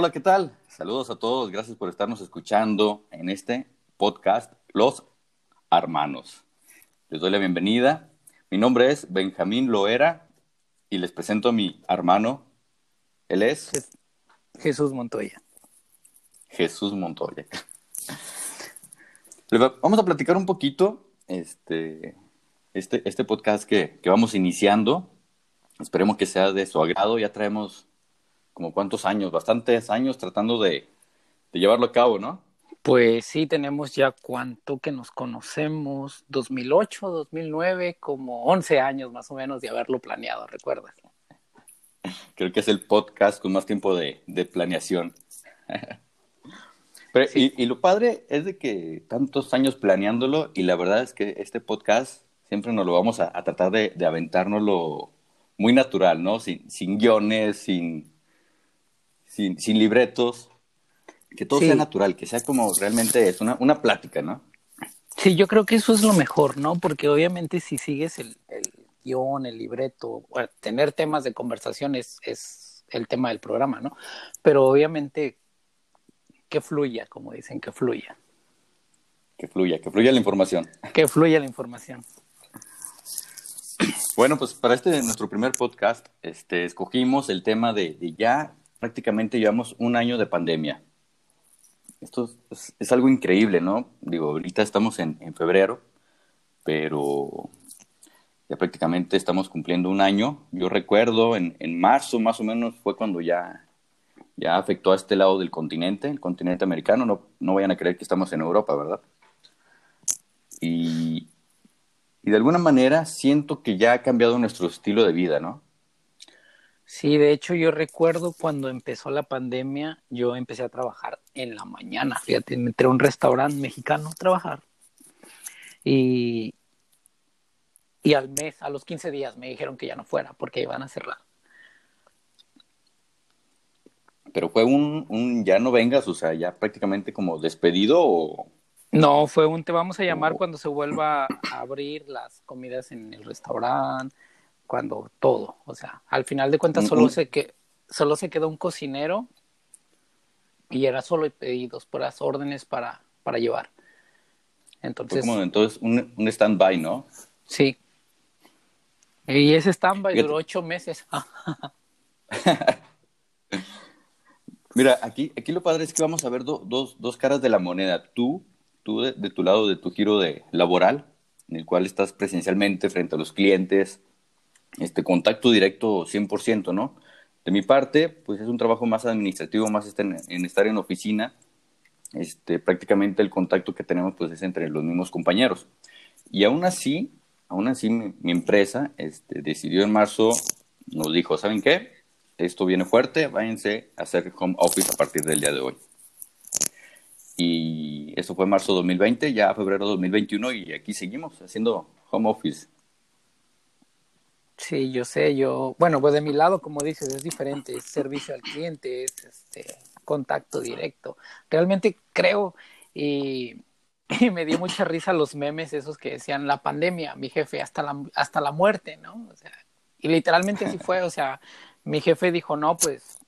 Hola, ¿qué tal? Saludos a todos, gracias por estarnos escuchando en este podcast Los Hermanos. Les doy la bienvenida. Mi nombre es Benjamín Loera y les presento a mi hermano. Él es Jesús Montoya. Jesús Montoya. Vamos a platicar un poquito este, este, este podcast que, que vamos iniciando. Esperemos que sea de su agrado. Ya traemos como cuántos años, bastantes años tratando de, llevarlo a cabo, ¿no? Pues sí, tenemos ya cuánto que nos conocemos, 2008, 2009, como 11 años más o menos de haberlo planeado, ¿recuerdas? Creo que es el podcast con más tiempo de, planeación. y, lo padre es de que tantos años planeándolo y la verdad es que este podcast siempre nos lo vamos a, tratar de, de aventárnoslo muy natural, ¿no? Sin, sin guiones, sin, sin, sin libretos, que todo sea natural, que sea como realmente es una, una plática, ¿no? Sí, yo creo que eso es lo mejor, ¿no? Porque obviamente si sigues el, el guion, el libreto, tener temas de conversación es, es el tema del programa, ¿no? Pero obviamente que fluya, como dicen, que fluya. Que fluya, que fluya la información. Que fluya la información. Bueno, pues para este nuestro primer podcast, este, escogimos el tema de, de ya prácticamente llevamos un año de pandemia. Esto es, algo increíble, ¿no? Digo, ahorita estamos en, febrero, pero ya prácticamente estamos cumpliendo un año. Yo recuerdo en, marzo más o menos fue cuando ya, ya afectó a este lado del continente, el continente americano. No, no vayan a creer que estamos en Europa, ¿verdad? Y, y de alguna manera siento que ya ha cambiado nuestro estilo de vida, ¿no? Sí, de hecho yo recuerdo cuando empezó la pandemia, yo empecé a trabajar en la mañana, fíjate, me entré a un restaurante mexicano a trabajar y, y al mes, a los 15 días me dijeron que ya no fuera porque iban a cerrar. Pero fue un, un ya no vengas, o sea, ya prácticamente como despedido o... No, fue un te vamos a llamar cuando se vuelva a abrir las comidas en el restaurante cuando todo, o sea, al final de cuentas solo, se, que, solo se quedó un cocinero y era solo pedidos, las órdenes para, para llevar. Entonces, como, entonces un, un stand-by, ¿no? Sí. Y ese stand-by duró ocho meses. Mira, aquí, aquí lo padre es que vamos a ver dos, dos caras de la moneda. Tú, tú de, de, tu lado, de tu giro de laboral, en el cual estás presencialmente frente a los clientes, este contacto directo 100%, ¿no? De mi parte, pues es un trabajo más administrativo, más en, en estar en oficina. Este, prácticamente el contacto que tenemos pues es entre los mismos compañeros. Y aún así, aún así mi, empresa este, decidió en marzo, nos dijo, ¿saben qué? Esto viene fuerte, váyanse a hacer home office a partir del día de hoy. Y eso fue marzo 2020, ya febrero 2021 y aquí seguimos haciendo home office. Sí, yo sé, yo, bueno, pues de mi lado, como dices, es diferente, es servicio al cliente, es este contacto directo. Realmente creo y, me dio mucha risa los memes esos que decían la pandemia, mi jefe hasta la hasta la muerte, ¿no? O sea, y literalmente así fue, o sea, mi jefe dijo, "No, pues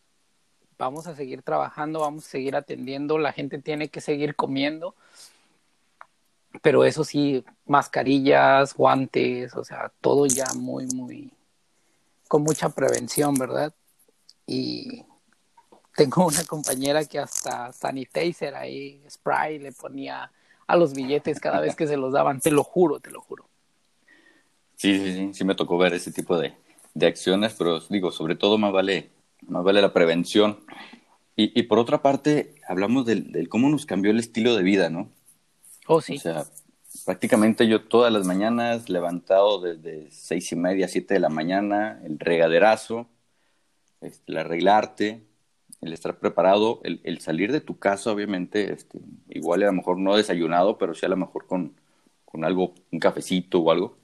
vamos a seguir trabajando, vamos a seguir atendiendo, la gente tiene que seguir comiendo." Pero eso sí, mascarillas, guantes, o sea, todo ya muy, muy, con mucha prevención, ¿verdad? Y tengo una compañera que hasta sanitizer ahí, spray, le ponía a los billetes cada vez que se los daban, te lo juro, te lo juro. Sí, sí, sí, sí me tocó ver ese tipo de, de acciones, pero digo, sobre todo más vale, más vale la prevención. Y, y por otra parte, hablamos del, del cómo nos cambió el estilo de vida, ¿no? Oh, sí. O sea, prácticamente yo todas las mañanas levantado desde seis y media, siete de la mañana, el regaderazo, este, el arreglarte, el estar preparado, el, el, salir de tu casa, obviamente, este, igual a lo mejor no desayunado, pero sí a lo mejor con, con algo, un cafecito o algo.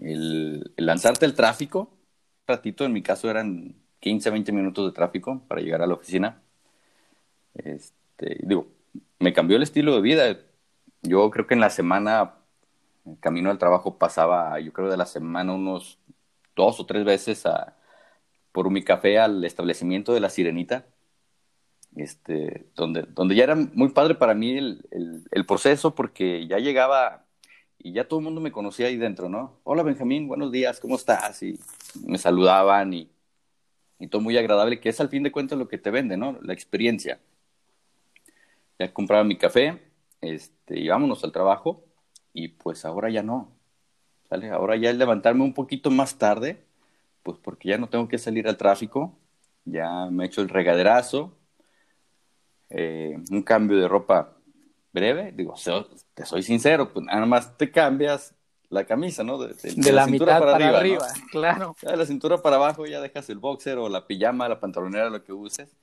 El, el lanzarte al tráfico, un ratito, en mi caso eran 15, 20 minutos de tráfico para llegar a la oficina. Este, digo, me cambió el estilo de vida yo creo que en la semana, camino al trabajo, pasaba, yo creo de la semana unos dos o tres veces a, por mi café al establecimiento de la Sirenita. este, donde, donde ya era muy padre para mí el, el, proceso porque ya llegaba y ya todo el mundo me conocía ahí dentro, ¿no? Hola Benjamín, buenos días, ¿cómo estás? Y me saludaban y, y todo muy agradable, que es al fin de cuentas lo que te vende, ¿no? La experiencia. Ya compraba mi café, este, y vámonos al trabajo, y pues ahora ya no, ¿sale? Ahora ya el levantarme un poquito más tarde, pues porque ya no tengo que salir al tráfico, ya me he hecho el regaderazo, eh, un cambio de ropa breve, digo, te soy sincero, pues nada más te cambias la camisa, ¿no? De, la, cintura mitad para, arriba, claro. de la cintura para abajo ya dejas el boxer o la pijama, la pantalonera, lo que uses,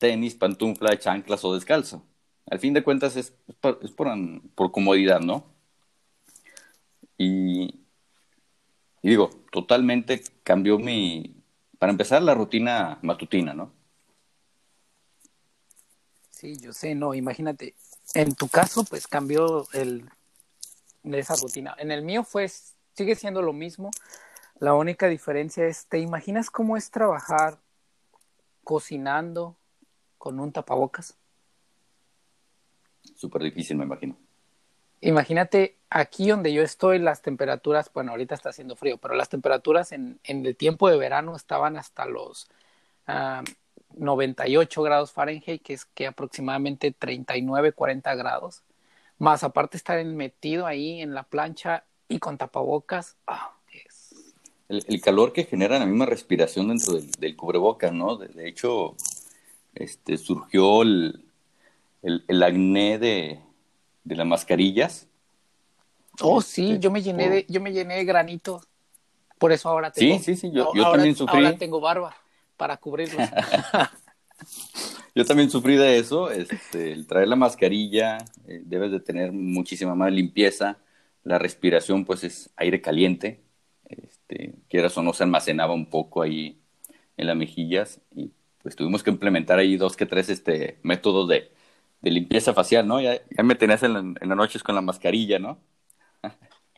tenis, pantufla, chanclas o descalzo. Al fin de cuentas es, por, por, comodidad, ¿no? Y, digo, totalmente cambió mi, para empezar, la rutina matutina, ¿no? Sí, yo sé, no, imagínate, en tu caso, pues cambió el, esa rutina. En el mío fue, sigue siendo lo mismo. La única diferencia es, ¿te imaginas cómo es trabajar cocinando con un tapabocas? Súper difícil, me imagino. Imagínate aquí donde yo estoy, las temperaturas, bueno, ahorita está haciendo frío, pero las temperaturas en, en el tiempo de verano estaban hasta los 98 grados Fahrenheit, que es que aproximadamente 39, 40 grados. Más aparte estar metido ahí en la plancha y con tapabocas. Ah, el, calor que genera la misma respiración dentro del, cubrebocas, ¿no? De, hecho, este, surgió el, el, acné de, de, las mascarillas. Oh, sí, este, yo me llené de, yo me llené de granitos. Por eso ahora tengo. Sí, sí, sí, yo, yo también sufrí. Ahora tengo barba para cubrirlos. Yo también sufrí de eso, este, el traer la mascarilla, eh, debes de tener muchísima más limpieza, la respiración pues es aire caliente, este, quieras o no se almacenaba un poco ahí en las mejillas y pues tuvimos que implementar ahí dos que tres este, métodos de, limpieza facial, ¿no? Ya, me tenías en, en las noches con la mascarilla, ¿no?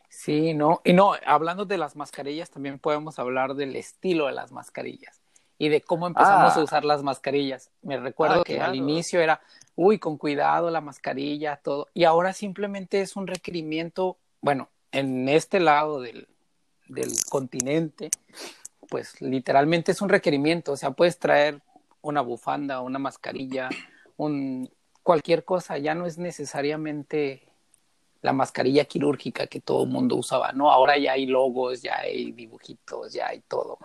Sí, no, y no, hablando de las mascarillas, también podemos hablar del estilo de las mascarillas y de cómo empezamos a ah. usar las mascarillas. Me recuerdo ah, que al inicio era, uy, con cuidado la mascarilla, todo. Y ahora simplemente es un requerimiento, bueno, en este lado del, del continente, pues literalmente es un requerimiento. O sea, puedes traer una bufanda, una mascarilla, un, cualquier cosa. Ya no es necesariamente la mascarilla quirúrgica que todo el mundo usaba, ¿no? Ahora ya hay logos, ya hay dibujitos, ya hay todo.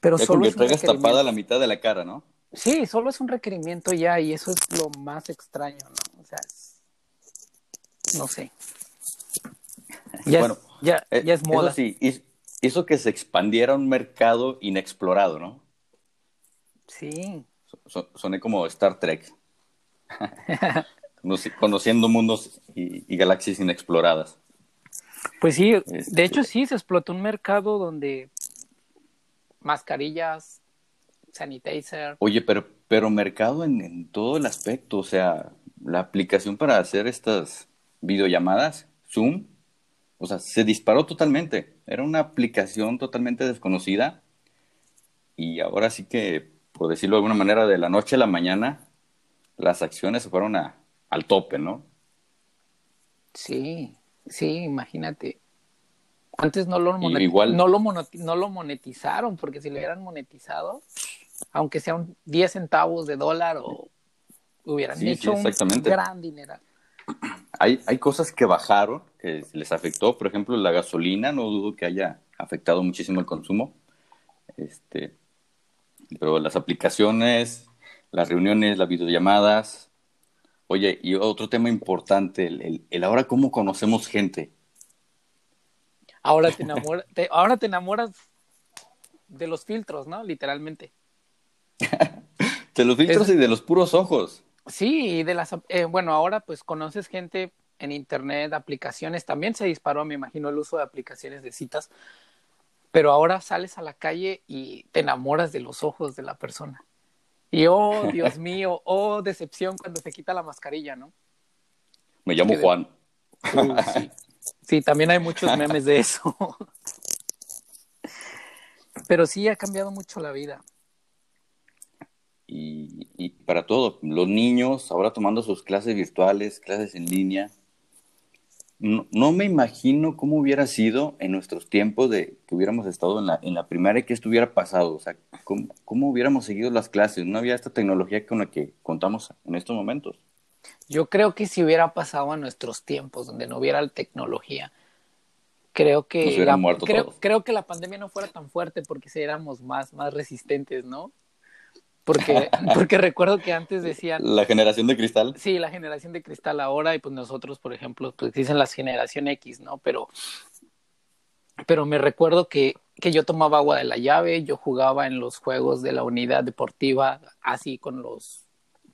Pero solo es traigas tapada la mitad de la cara, ¿no? Sí, solo es un requerimiento ya y eso es lo más extraño, ¿no? O sea, no sé. Ya bueno, es, ya, eh, ya es moda. Eso sí, hizo que se expandiera un mercado inexplorado, ¿no? Sí. soné como Star Trek. Conociendo mundos y, galaxias inexploradas. Pues sí, de este, hecho sí, se explotó un mercado donde mascarillas, sanitizer. Oye, pero, pero mercado en, todo el aspecto, o sea, la aplicación para hacer estas videollamadas, Zoom, o sea, se disparó totalmente. Era una aplicación totalmente desconocida y ahora sí que, por decirlo de alguna manera, de la noche a la mañana, las acciones se fueron a, al tope, ¿no? Sí, sí, imagínate. Antes no lo, no, lo no lo monetizaron, porque si lo hubieran monetizado, aunque sea un 10 centavos de dólar, o hubieran hecho un gran dinero. Hay, hay cosas que bajaron, que les afectó, por ejemplo, la gasolina, no dudo que haya afectado muchísimo el consumo. Este, pero las aplicaciones, las reuniones, las videollamadas. Oye, y otro tema importante, el, el ahora cómo conocemos gente. Ahora te, enamoras, ahora te enamoras de los filtros, ¿no? Literalmente. de los filtros y de los puros ojos. Sí, de las, eh, bueno, ahora pues conoces gente en internet, aplicaciones, también se disparó, me imagino, el uso de aplicaciones de citas, pero ahora sales a la calle y te enamoras de los ojos de la persona. Y oh, Dios mío, oh, decepción cuando se quita la mascarilla, ¿no? Me llamo Juan. sí. Sí, también hay muchos memes de eso. Pero sí ha cambiado mucho la vida. y, para todo. Los niños ahora tomando sus clases virtuales, clases en línea. No, me imagino cómo hubiera sido en nuestros tiempos de que hubiéramos estado en la, en la primaria y que esto hubiera pasado. O sea, ¿cómo, ¿cómo, hubiéramos seguido las clases? No había esta tecnología con la que contamos en estos momentos. Yo creo que si hubiera pasado a nuestros tiempos, donde no hubiera tecnología, creo que la, creo, creo, que la pandemia no fuera tan fuerte porque éramos más, más resistentes, ¿no? Porque, porque recuerdo que antes decían... La generación de cristal. Sí, la generación de cristal ahora y pues nosotros, por ejemplo, pues dicen la generación X, ¿no? Pero, pero me recuerdo que, que yo tomaba agua de la llave, yo jugaba en los juegos de la unidad deportiva así con los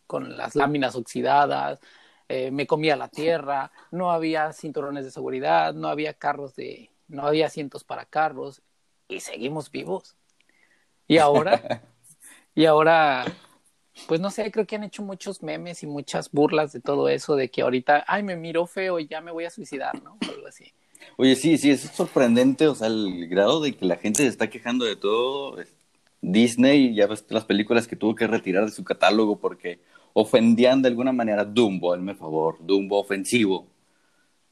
con las láminas oxidadas, eh, me comía la tierra, no había cinturones de seguridad, no había carros de, no había asientos para carros y seguimos vivos. Y ahora Y ahora, pues no sé, creo que han hecho muchos memes y muchas burlas de todo eso, de que ahorita, ay, me miro feo y ya me voy a suicidar, ¿no? algo así. Oye, sí, sí, es sorprendente, o sea, el grado de que la gente se está quejando de todo. Disney, ya ves las películas que tuvo que retirar de su catálogo porque ofendían de alguna manera Dumbo, hazme favor, Dumbo ofensivo.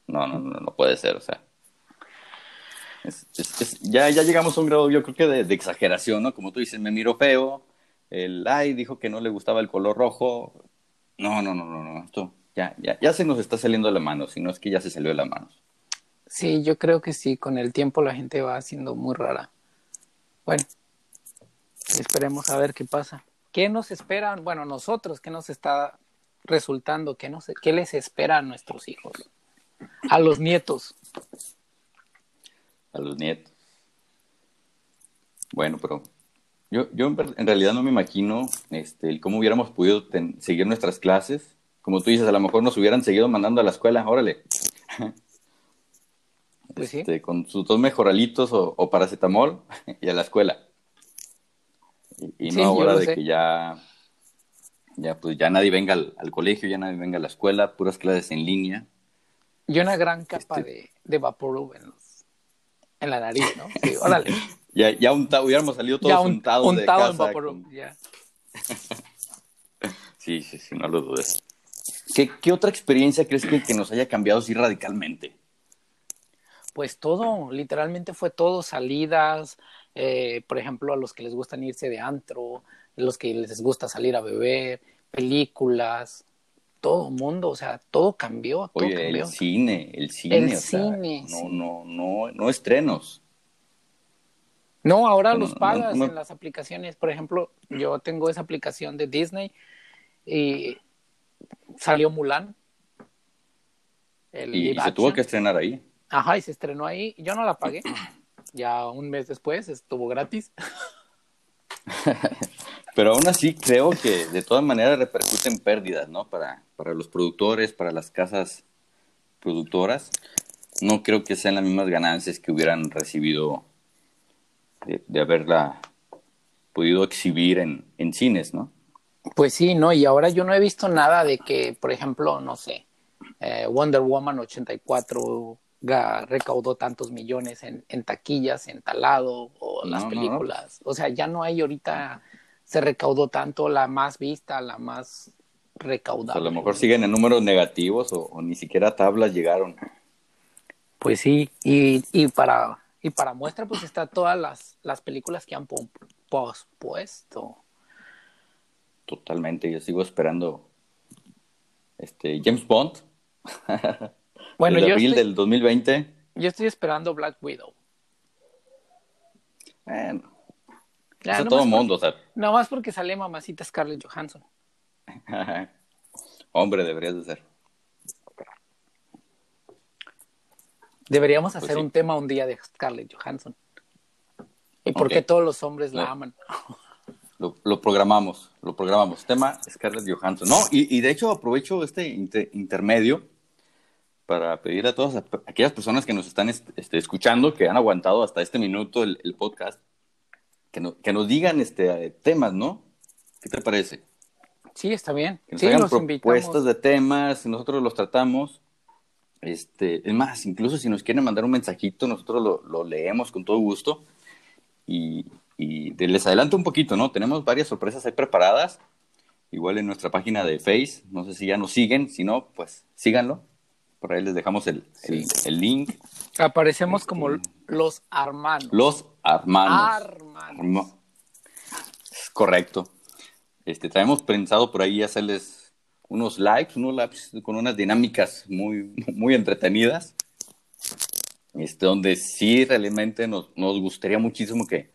No, no, no, no puede ser, o sea. ya, ya llegamos a un grado, yo creo que de, de, exageración, ¿no? Como tú dices, me miro feo, el ay dijo que no le gustaba el color rojo. No, no, no, no, no, esto ya, ya, ya se nos está saliendo de la mano, si no es que ya se salió de la mano. Sí, yo creo que sí, con el tiempo la gente va siendo muy rara. Bueno, esperemos a ver qué pasa. ¿Qué nos esperan? Bueno, nosotros, ¿qué nos está resultando? ¿Qué, nos, qué les espera a nuestros hijos? A los nietos. A los nietos. Bueno, pero yo, yo en realidad no me imagino este, cómo hubiéramos podido seguir nuestras clases. Como tú dices, a lo mejor nos hubieran seguido mandando a la escuela, órale. Pues este, con sus dos mejoralitos o, paracetamol y a la escuela. Y, no ahora de que ya, ya, pues ya nadie venga al, colegio, ya nadie venga a la escuela, puras clases en línea. Y una gran capa este de, de vapor en, en la nariz, ¿no? Sí, órale. Ya, ya hubiéramos salido todos untados de casa. sí, sí, sí, no lo dudes. ¿Qué, ¿Qué, otra experiencia crees que, que nos haya cambiado así radicalmente? Pues todo, literalmente fue todo, salidas, eh, por ejemplo, a los que les gustan irse de antro, a los que les gusta salir a beber, películas, todo mundo, o sea, todo cambió. Todo Oye, el cine, el cine, el cine, no, no, no, no estrenos. No, ahora los pagas en las aplicaciones. Por ejemplo, yo tengo esa aplicación de Disney y salió Mulan. y se tuvo que estrenar ahí. Ajá, y se estrenó ahí. Yo no la pagué. Ya un mes después estuvo gratis. Pero aún así creo que de todas maneras repercuten pérdidas, ¿no? Para, para los productores, para las casas productoras. No creo que sean las mismas ganancias que hubieran recibido de, haberla podido exhibir en, en, cines, ¿no? Pues sí, ¿no? Y ahora yo no he visto nada de que, por ejemplo, no sé, eh, Wonder Woman 84 recaudó tantos millones en, en taquillas, en talado, o las películas. O sea, ya no hay ahorita, se recaudó tanto, la más vista, la más recaudada. a lo mejor siguen en números negativos o, o, ni siquiera tablas llegaron. Pues sí, y, y para y para muestra, pues está todas las, las películas que han pospuesto. Totalmente, yo sigo esperando este James Bond. bueno, el abril del 2020. Yo estoy esperando Black Widow. Bueno, ya, todo el mundo, o sea. No más porque sale mamacita Scarlett Johansson. Hombre, deberías de ser. Deberíamos pues hacer un tema un día de Scarlett Johansson. ¿Y por qué todos los hombres la aman? Lo, programamos, lo programamos. Tema Scarlett Johansson. No, y, de hecho aprovecho este intermedio para pedir a todas aquellas personas que nos están este, escuchando, que han aguantado hasta este minuto el, podcast, que, que, nos digan este, temas, ¿no? ¿Qué te parece? Sí, está bien. Que nos sí, hagan propuestas de temas, nosotros los tratamos. Este, es más, incluso si nos quieren mandar un mensajito, nosotros lo, leemos con todo gusto. Y, les adelanto un poquito, ¿no? Tenemos varias sorpresas ahí preparadas. igual en nuestra página de Face. No sé si ya nos siguen, si no, pues síganlo. Por ahí les dejamos el, el, el link. Aparecemos como los hermanos. Los hermanos. Hermanos. Correcto. Este, traemos pensado por ahí hacerles unos lives, unos lives con unas dinámicas muy, muy entretenidas. Este, donde sí realmente nos, nos gustaría muchísimo que,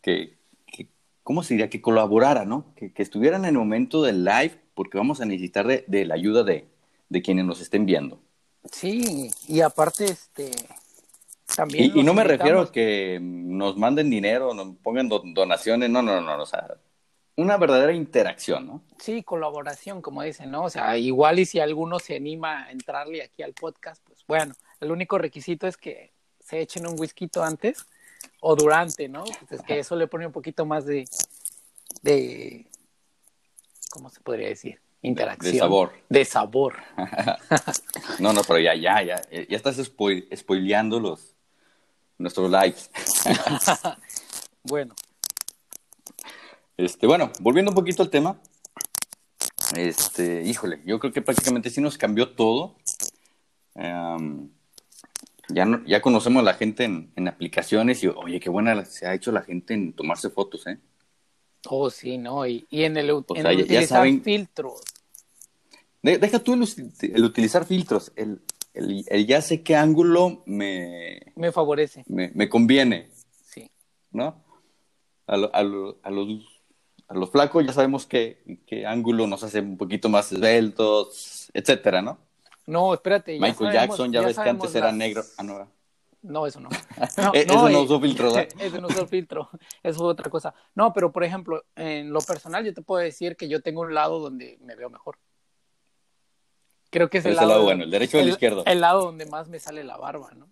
que, que, ¿cómo se diría? Que colaborara, ¿no? Que, que, estuvieran en el momento del live, porque vamos a necesitar de, de la ayuda de, de, quienes nos estén viendo. Sí, y aparte, este, también. Y, y no me refiero a que nos manden dinero, nos pongan do, donaciones, no, no, no, o sea, una verdadera interacción, ¿no? Sí, colaboración, como dicen, ¿no? O sea, igual y si alguno se anima a entrarle aquí al podcast, pues bueno, el único requisito es que se echen un whisky antes o durante, ¿no? Pues es que eso le pone un poquito más de, de ¿cómo se podría decir? Interacción. De sabor. De sabor. no, no, pero ya, ya, ya, ya estás spoil, spoileando los, nuestros lives. bueno. Este, bueno, volviendo un poquito al tema. Este, híjole, yo creo que prácticamente sí nos cambió todo. Um, ya, no, ya conocemos a la gente en, en, aplicaciones y, oye, qué buena se ha hecho la gente en tomarse fotos, ¿eh? Oh, sí, ¿no? Y, y en el, o en sea, el utilizar saben, filtros. De, deja tú el, el, utilizar filtros, el, el, el, ya sé qué ángulo me... Me favorece. Me, me conviene. Sí. ¿No? A, lo, a, lo, a, los, a los flacos ya sabemos qué, qué ángulo nos hace un poquito más esbeltos, etcétera, ¿no? No, espérate. Ya Michael sabemos, Jackson, ya, ya ves que antes las... era negro. Ah, no. No, eso no. no, eso no, no usó filtro, ¿verdad? Eso no usó filtro. Eso fue otra cosa. No, pero por ejemplo, en lo personal, yo te puedo decir que yo tengo un lado donde me veo mejor. Creo que es el lado, lado, bueno, el derecho o el, izquierdo. El lado donde más me sale la barba, ¿no?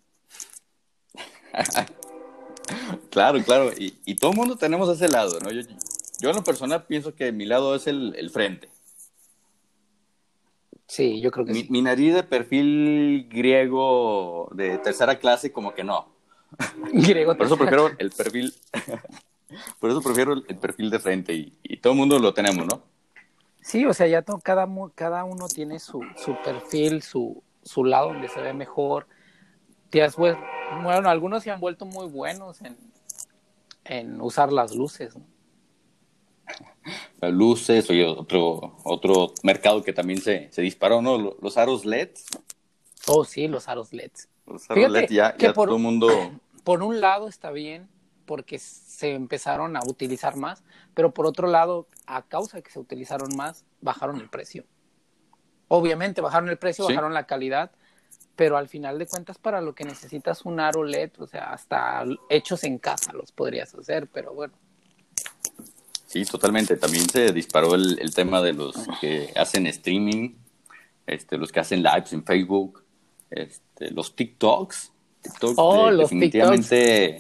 claro, claro. Y, y, todo el mundo tenemos ese lado, ¿no? Yo, yo en lo personal pienso que mi lado es el, el frente. Sí, yo creo que mi, sí. Mi nariz de perfil griego de tercera clase, como que no. Griego Por eso prefiero el perfil. Por eso prefiero el, perfil de frente y, y, todo el mundo lo tenemos, ¿no? Sí, o sea, ya to, cada, cada uno tiene su, su perfil, su, su lado donde se ve mejor. Bueno, algunos se han vuelto muy buenos en, en usar las luces, ¿no? Las luces, oye, otro, otro mercado que también se, se disparó, ¿no? Los aros LEDs. Oh, sí, los aros LEDs. Los aros LED ya, ya por, todo el mundo... Por un lado está bien, porque se empezaron a utilizar más, pero por otro lado, a causa de que se utilizaron más, bajaron el precio. Obviamente bajaron el precio, Sí. bajaron la calidad, pero al final de cuentas para lo que necesitas un aro LED, o sea, hasta hechos en casa los podrías hacer, pero bueno. Sí, totalmente. También se disparó el, el tema de los que hacen streaming, este, los que hacen lives en Facebook, este, los TikToks. TikTok, Oh, de- los definitivamente.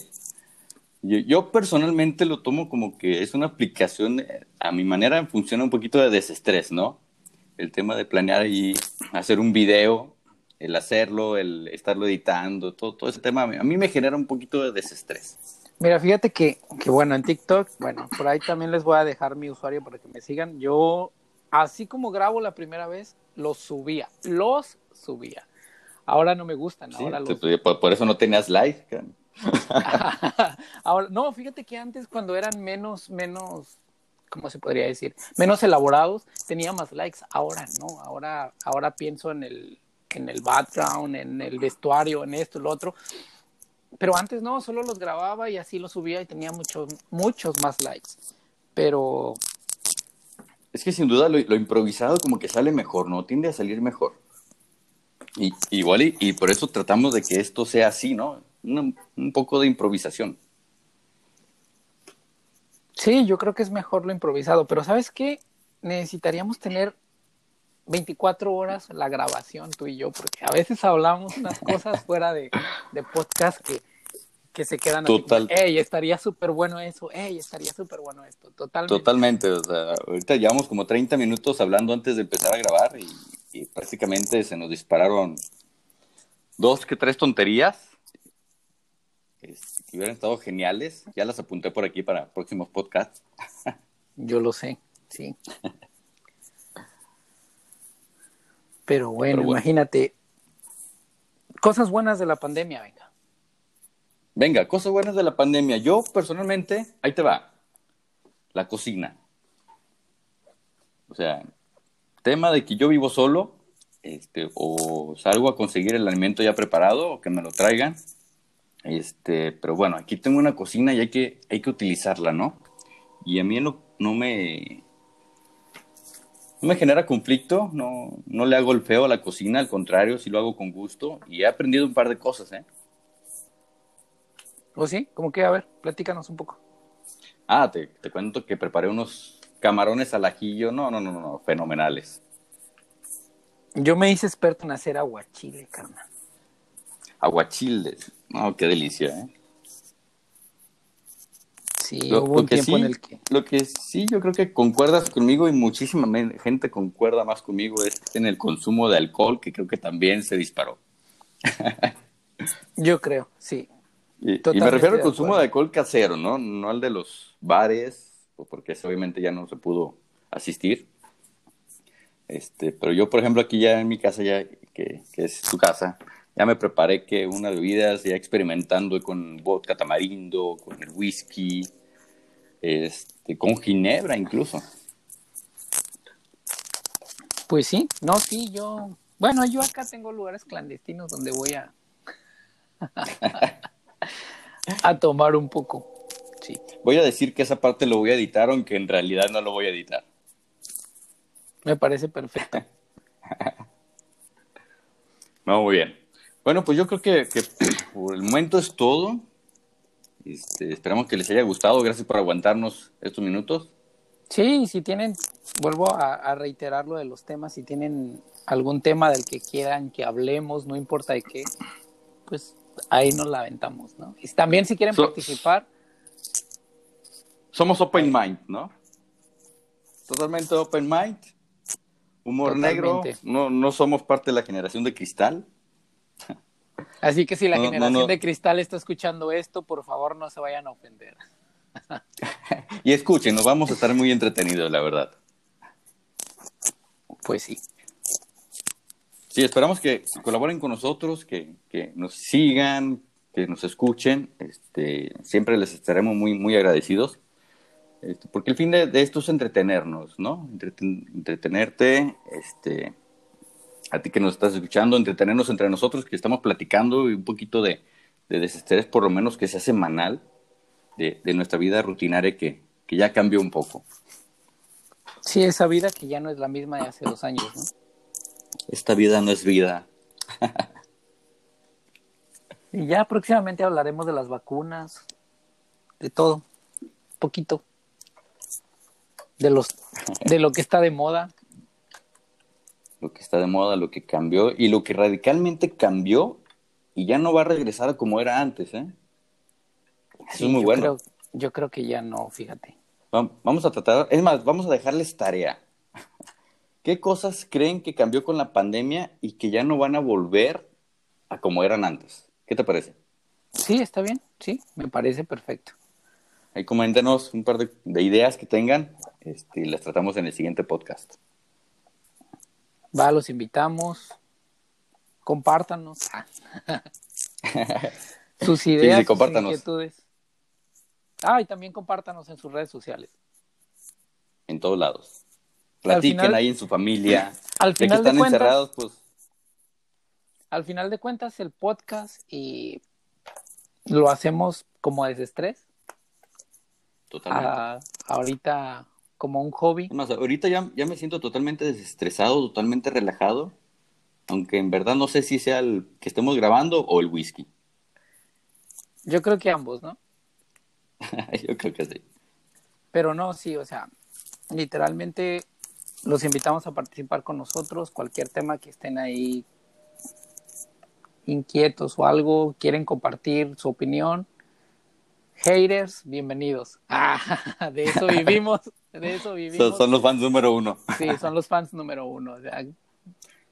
Yo, yo personalmente lo tomo como que es una aplicación, eh, a mi manera funciona un poquito de desestrés, ¿no? El tema de planear y hacer un video, el hacerlo, el estarlo editando, todo, todo ese tema, a mí- a mí me genera un poquito de desestrés. Mira, fíjate que, que bueno, en TikTok, bueno, por ahí también les voy a dejar mi usuario para que me sigan. Yo, así como grabo la primera vez, los subía, los subía. Ahora no me gustan, Sí, ahora los... por, por eso no tenías like. ahora, no, fíjate que antes cuando eran menos, menos, ¿cómo se podría decir? Menos elaborados, tenía más likes. Ahora no, ahora, ahora pienso en el, en el background, en el vestuario, en esto, lo otro. Pero antes no, solo los grababa y así los subía y tenía muchos, muchos más likes. Pero Es que sin duda lo, lo improvisado como que sale mejor, ¿no? Tiende a salir mejor. Y, igual y, y por eso tratamos de que esto sea así, ¿no? Una- un poco de improvisación. sí, yo creo que es mejor lo improvisado. Pero ¿sabes qué? Necesitaríamos tener 24 horas la grabación tú y yo, porque a veces hablamos unas cosas fuera de, de podcast que, que se quedan así Total. ey, estaría súper bueno eso, ey, estaría súper bueno esto, totalmente. Totalmente, o sea, ahorita llevamos como 30 minutos hablando antes de empezar a grabar y, y prácticamente se nos dispararon dos que tres tonterías es- que hubieran estado geniales. Ya las apunté por aquí para próximos podcasts. Yo lo sé. Sí. Pero bueno, imagínate. Cosas buenas de la pandemia, venga. Venga, cosas buenas de la pandemia. Yo personalmente, ahí te va. La cocina. O sea, tema de que yo vivo solo, este, o salgo a conseguir el alimento ya preparado, o que me lo traigan. Este, pero bueno, aquí tengo una cocina y hay que, hay que utilizarla, ¿no? Y a mí no, no me, no me genera conflicto, no, no le hago el feo a la cocina, al contrario, sí lo hago con gusto y he aprendido un par de cosas, ¿eh? ¿O sí? ¿Cómo que? A ver, platícanos un poco. Ah, te, te cuento que preparé unos camarones al ajillo, no, no, no, no, fenomenales. Yo me hice experto en hacer aguachile, carnal. Aguachiles, no, qué delicia, ¿eh? Sí, lo, hubo un tiempo sí, en el que... Lo que sí, yo creo que concuerdas conmigo y muchísima gente concuerda más conmigo es en el consumo de alcohol, que creo que también se disparó. yo creo, sí. Y, y me refiero al consumo de alcohol casero, ¿no? No al de los bares, porque ese obviamente ya no se pudo asistir. Este, pero yo, por ejemplo, aquí ya en mi casa, ya que, que es tu casa, ya me preparé que unas bebidas, ya experimentando con vodka tamarindo, con el whisky, este, con ginebra incluso. Pues sí, no, sí, yo, bueno, yo acá tengo lugares clandestinos donde voy a, a tomar un poco. Sí. Voy a decir que esa parte lo voy a editar, aunque en realidad no lo voy a editar. Me parece perfecto. no, muy bien. Bueno, pues yo creo que, que por el momento es todo. Este, esperamos que les haya gustado. Gracias por aguantarnos estos minutos. Sí, si tienen, vuelvo a, a, reiterar lo de los temas, si tienen algún tema del que quieran que hablemos, no importa de qué, pues ahí nos la aventamos, ¿no? Y también si quieren so, participar. Somos open mind, ¿no? Totalmente open mind. Humor Totalmente. negro. No, no somos parte de la generación de cristal. Así que si la no, generación no, no. de cristal está escuchando esto, por favor no se vayan a ofender. y escuchen, nos vamos a estar muy entretenidos, la verdad. Pues sí. Sí, esperamos que colaboren con nosotros, que, que nos sigan, que nos escuchen. Este, siempre les estaremos muy, muy agradecidos. Este, porque el fin de, de, esto es entretenernos, ¿no? Entreten, entretenerte, este, a ti que nos estás escuchando, entretenernos entre nosotros que estamos platicando y un poquito de, de desestrés, por lo menos que sea semanal, de, de nuestra vida rutinaria que, que, ya cambió un poco. Sí, esa vida que ya no es la misma de hace dos años, ¿no? Esta vida no es vida. y ya próximamente hablaremos de las vacunas, de todo, poquito, de los, de lo que está de moda. Lo que está de moda, lo que cambió y lo que radicalmente cambió y ya no va a regresar a como era antes, ¿eh? Eso sí, es muy yo bueno. Creo, yo creo que ya no, fíjate. Vamos a tratar, es más, vamos a dejarles tarea. ¿Qué cosas creen que cambió con la pandemia y que ya no van a volver a como eran antes? ¿Qué te parece? Sí, está bien, sí, me parece perfecto. Ahí coméntenos un par de, de ideas que tengan este, y las tratamos en el siguiente podcast. Va, los invitamos. Compártanos. sus ideas, sí, sí, compártanos. sus inquietudes. Ah, y también compártanos en sus redes sociales. En todos lados. Platiquen final, ahí en su familia. Al final ya que están de cuentas, encerrados, pues. Al final de cuentas, el podcast y lo hacemos como desestrés. Totalmente. Ah, ahorita como un hobby. Además, ahorita ya, ya me siento totalmente desestresado, totalmente relajado. Aunque en verdad no sé si sea el que estemos grabando o el whisky. Yo creo que ambos, ¿no? Yo creo que sí. Pero no, sí, o sea, literalmente los invitamos a participar con nosotros. Cualquier tema que estén ahí inquietos o algo, quieren compartir su opinión. Haters, bienvenidos. Ah, de eso vivimos, de eso vivimos. Son, son, los fans número uno. Sí, son los fans número uno. O sea,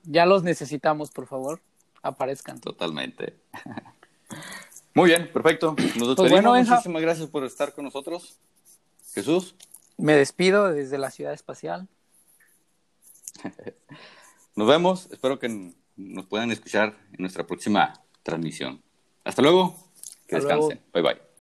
ya los necesitamos, por favor, aparezcan. Totalmente. Muy bien, perfecto. Nos despedimos. Pues bueno, Muchísimas gracias por estar con nosotros. Jesús. Me despido desde la ciudad espacial. Nos vemos. Espero que nos puedan escuchar en nuestra próxima transmisión. Hasta luego. Que descansen. Bye bye.